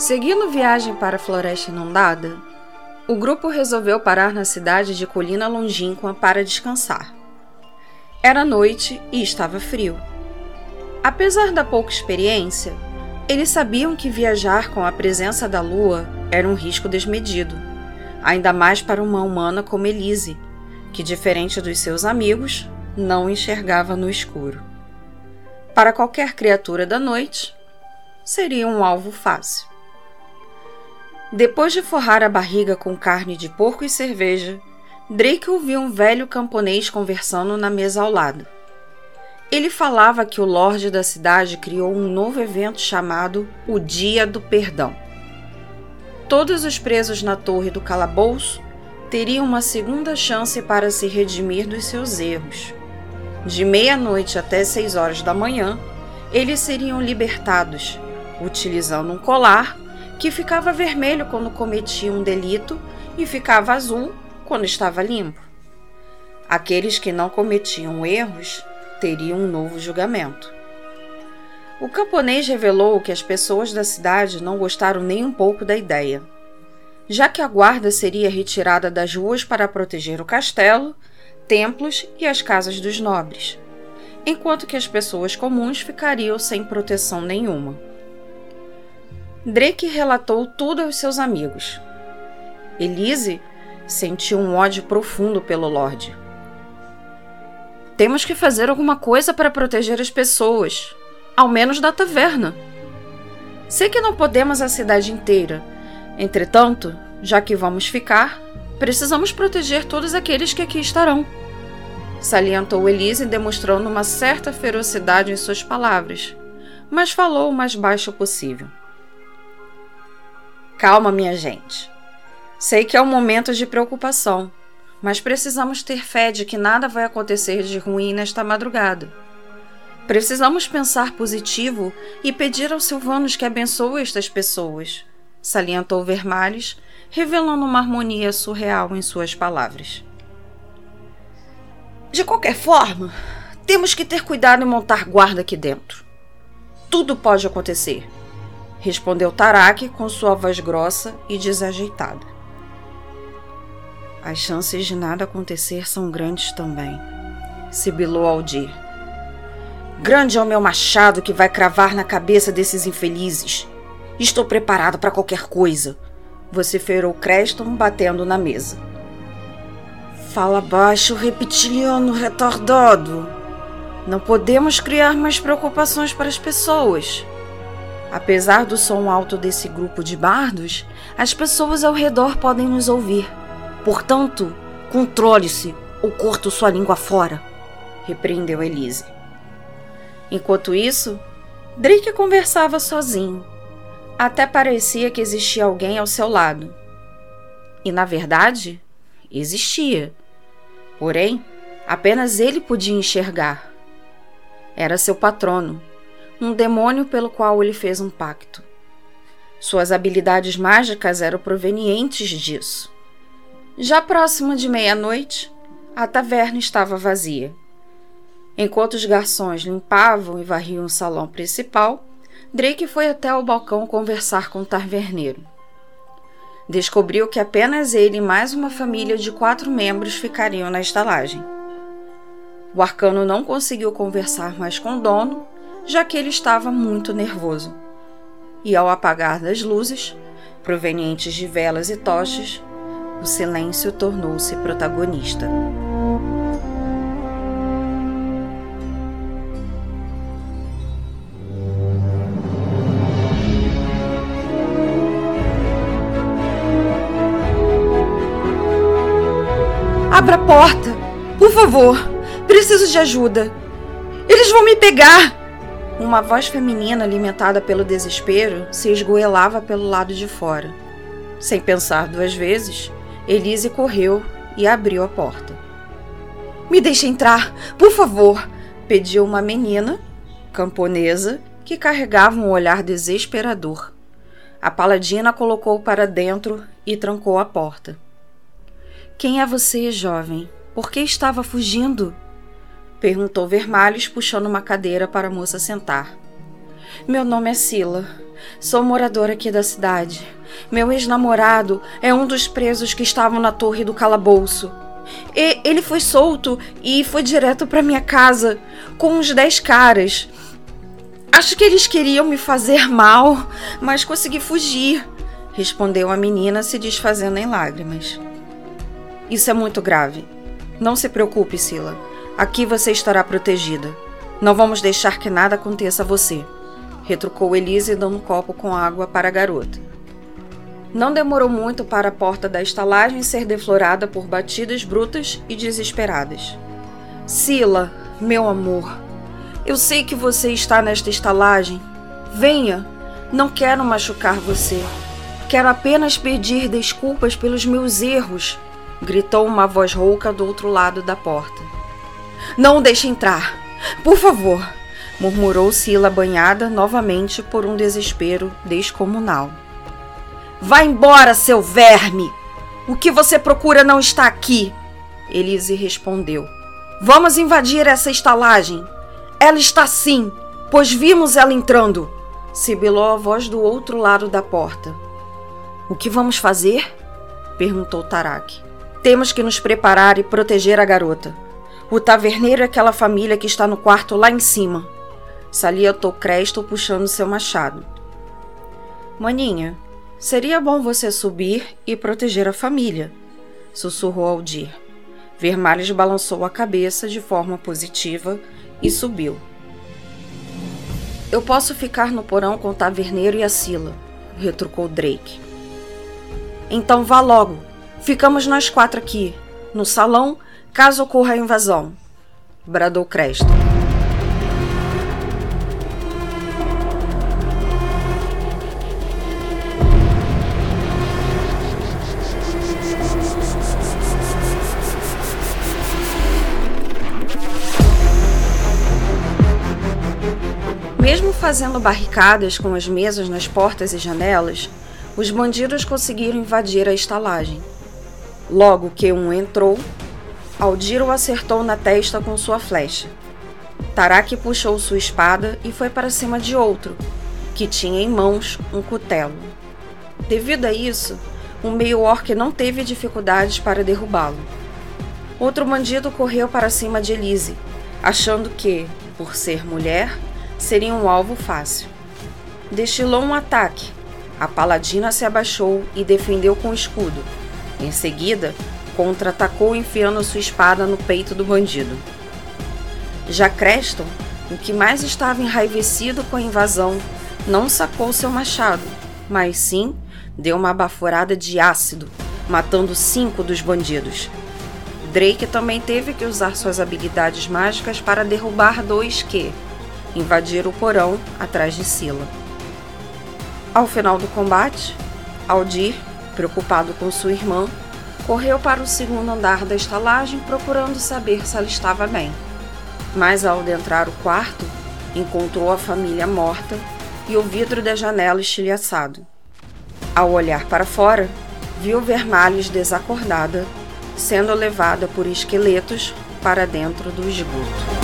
Seguindo viagem para a floresta inundada, o grupo resolveu parar na cidade de Colina Longínqua para descansar. Era noite e estava frio. Apesar da pouca experiência, eles sabiam que viajar com a presença da lua era um risco desmedido, ainda mais para uma humana como Elise, que, diferente dos seus amigos, não enxergava no escuro. Para qualquer criatura da noite, seria um alvo fácil. Depois de forrar a barriga com carne de porco e cerveja, Drake ouviu um velho camponês conversando na mesa ao lado. Ele falava que o Lorde da cidade criou um novo evento chamado o Dia do Perdão. Todos os presos na torre do calabouço teriam uma segunda chance para se redimir dos seus erros. De meia-noite até seis horas da manhã, eles seriam libertados, utilizando um colar que ficava vermelho quando cometia um delito e ficava azul quando estava limpo. Aqueles que não cometiam erros teriam um novo julgamento. O camponês revelou que as pessoas da cidade não gostaram nem um pouco da ideia. Já que a guarda seria retirada das ruas para proteger o castelo, templos e as casas dos nobres, enquanto que as pessoas comuns ficariam sem proteção nenhuma. Drake relatou tudo aos seus amigos. Elise sentiu um ódio profundo pelo Lorde. Temos que fazer alguma coisa para proteger as pessoas, ao menos da taverna. Sei que não podemos a cidade inteira. Entretanto, já que vamos ficar, precisamos proteger todos aqueles que aqui estarão. Salientou Elise, demonstrando uma certa ferocidade em suas palavras, mas falou o mais baixo possível. Calma, minha gente. Sei que é um momento de preocupação, mas precisamos ter fé de que nada vai acontecer de ruim nesta madrugada. Precisamos pensar positivo e pedir aos Silvanos que abençoe estas pessoas, salientou Vermalhes, revelando uma harmonia surreal em suas palavras. De qualquer forma, temos que ter cuidado em montar guarda aqui dentro. Tudo pode acontecer respondeu Tarak com sua voz grossa e desajeitada. As chances de nada acontecer são grandes também, sibilou Aldir. Grande é o meu machado que vai cravar na cabeça desses infelizes. Estou preparado para qualquer coisa, vociferou Creston batendo na mesa. Fala baixo, reptiliano retardado. Não podemos criar mais preocupações para as pessoas. Apesar do som alto desse grupo de bardos, as pessoas ao redor podem nos ouvir. Portanto, controle-se ou corto sua língua fora, repreendeu Elise. Enquanto isso, Drake conversava sozinho. Até parecia que existia alguém ao seu lado. E, na verdade, existia. Porém, apenas ele podia enxergar. Era seu patrono, um demônio pelo qual ele fez um pacto. Suas habilidades mágicas eram provenientes disso. Já próximo de meia-noite, a taverna estava vazia. Enquanto os garçons limpavam e varriam o salão principal, Drake foi até o balcão conversar com o taverneiro. Descobriu que apenas ele e mais uma família de quatro membros ficariam na estalagem. O arcano não conseguiu conversar mais com o dono já que ele estava muito nervoso. E ao apagar das luzes, provenientes de velas e tochas, o silêncio tornou-se protagonista. Abra a porta! Por favor! Preciso de ajuda! Eles vão me pegar! Uma voz feminina alimentada pelo desespero se esgoelava pelo lado de fora. Sem pensar duas vezes, Elise correu e abriu a porta. Me deixe entrar, por favor, pediu uma menina, camponesa, que carregava um olhar desesperador. A paladina colocou para dentro e trancou a porta. Quem é você, jovem? Por que estava fugindo? Perguntou Vermalhos, puxando uma cadeira para a moça sentar. Meu nome é Sila. Sou moradora aqui da cidade. Meu ex-namorado é um dos presos que estavam na torre do calabouço. E ele foi solto e foi direto para minha casa com uns dez caras. Acho que eles queriam me fazer mal, mas consegui fugir, respondeu a menina, se desfazendo em lágrimas. Isso é muito grave. Não se preocupe, Sila. Aqui você estará protegida. Não vamos deixar que nada aconteça a você, retrucou Elise, dando um copo com água para a garota. Não demorou muito para a porta da estalagem ser deflorada por batidas brutas e desesperadas. Sila, meu amor, eu sei que você está nesta estalagem. Venha, não quero machucar você. Quero apenas pedir desculpas pelos meus erros, gritou uma voz rouca do outro lado da porta. Não o deixe entrar, por favor, murmurou Sila banhada novamente por um desespero descomunal. Vá embora, seu verme! O que você procura não está aqui. Elise respondeu. Vamos invadir essa estalagem. Ela está sim, pois vimos ela entrando. Sibilou a voz do outro lado da porta. O que vamos fazer? perguntou Tarak. Temos que nos preparar e proteger a garota. O taverneiro é aquela família que está no quarto lá em cima. Salientou Cresto puxando seu machado. Maninha, Seria bom você subir e proteger a família, sussurrou Aldir. Vermalhos balançou a cabeça de forma positiva e subiu. Eu posso ficar no porão com o taverneiro e a Sila, retrucou Drake. Então vá logo. Ficamos nós quatro aqui, no salão, caso ocorra a invasão, bradou Cresto. Mesmo fazendo barricadas com as mesas nas portas e janelas, os bandidos conseguiram invadir a estalagem. Logo que um entrou, Aldir o acertou na testa com sua flecha. Tarak puxou sua espada e foi para cima de outro, que tinha em mãos um cutelo. Devido a isso, o meio-orc não teve dificuldades para derrubá-lo. Outro bandido correu para cima de Elise, achando que, por ser mulher, seria um alvo fácil. Destilou um ataque. A paladina se abaixou e defendeu com o escudo. Em seguida, contra-atacou enfiando sua espada no peito do bandido. Já Creston, o que mais estava enraivecido com a invasão, não sacou seu machado, mas sim deu uma baforada de ácido, matando cinco dos bandidos. Drake também teve que usar suas habilidades mágicas para derrubar dois que, invadir o porão atrás de Sila. Ao final do combate, Aldir, preocupado com sua irmã, correu para o segundo andar da estalagem procurando saber se ela estava bem. Mas ao adentrar o quarto, encontrou a família morta e o vidro da janela estilhaçado. Ao olhar para fora, viu Vermalhes desacordada, sendo levada por esqueletos para dentro do esgoto.